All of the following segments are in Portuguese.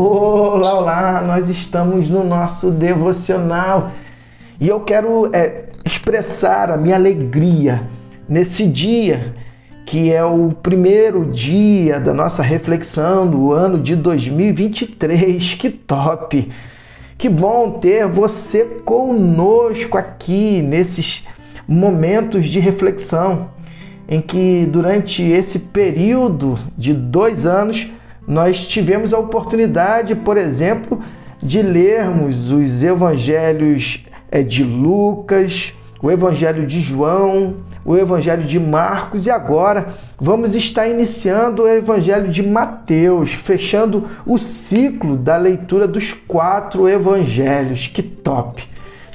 Olá, olá! Nós estamos no nosso devocional e eu quero é, expressar a minha alegria nesse dia que é o primeiro dia da nossa reflexão do ano de 2023. Que top! Que bom ter você conosco aqui nesses momentos de reflexão em que durante esse período de dois anos nós tivemos a oportunidade, por exemplo, de lermos os evangelhos eh, de Lucas, o evangelho de João, o evangelho de Marcos e agora vamos estar iniciando o evangelho de Mateus, fechando o ciclo da leitura dos quatro evangelhos. Que top!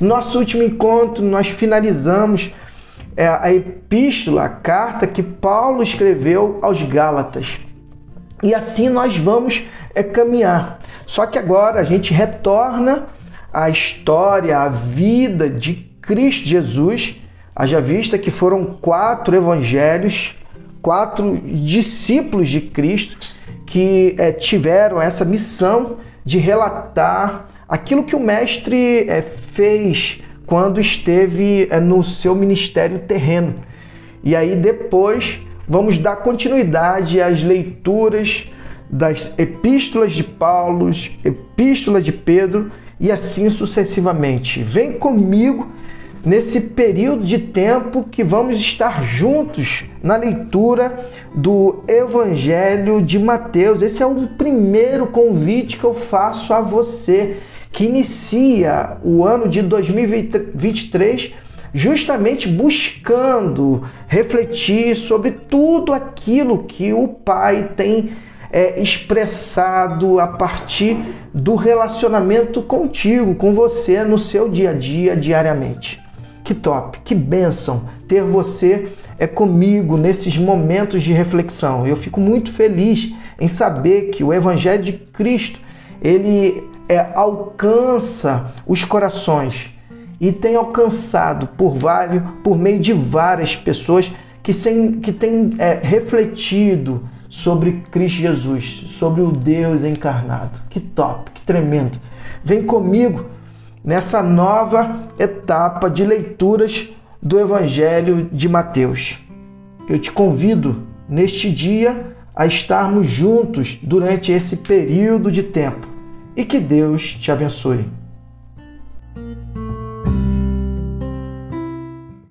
Nosso último encontro nós finalizamos eh, a epístola, a carta que Paulo escreveu aos Gálatas. E assim nós vamos é, caminhar. Só que agora a gente retorna à história, à vida de Cristo Jesus. Haja vista que foram quatro evangelhos, quatro discípulos de Cristo que é, tiveram essa missão de relatar aquilo que o Mestre é, fez quando esteve é, no seu ministério terreno. E aí depois vamos dar continuidade às leituras das epístolas de Paulo, epístola de Pedro e assim sucessivamente. Vem comigo nesse período de tempo que vamos estar juntos na leitura do Evangelho de Mateus. Esse é o primeiro convite que eu faço a você que inicia o ano de 2023 justamente buscando refletir sobre tudo aquilo que o Pai tem é, expressado a partir do relacionamento contigo, com você no seu dia a dia, diariamente. Que top, que bênção ter você é comigo nesses momentos de reflexão. Eu fico muito feliz em saber que o Evangelho de Cristo ele é, alcança os corações e tem alcançado por vários, por meio de várias pessoas que, sem, que têm é, refletido sobre Cristo Jesus, sobre o Deus encarnado. Que top, que tremendo. Vem comigo nessa nova etapa de leituras do Evangelho de Mateus. Eu te convido neste dia a estarmos juntos durante esse período de tempo e que Deus te abençoe.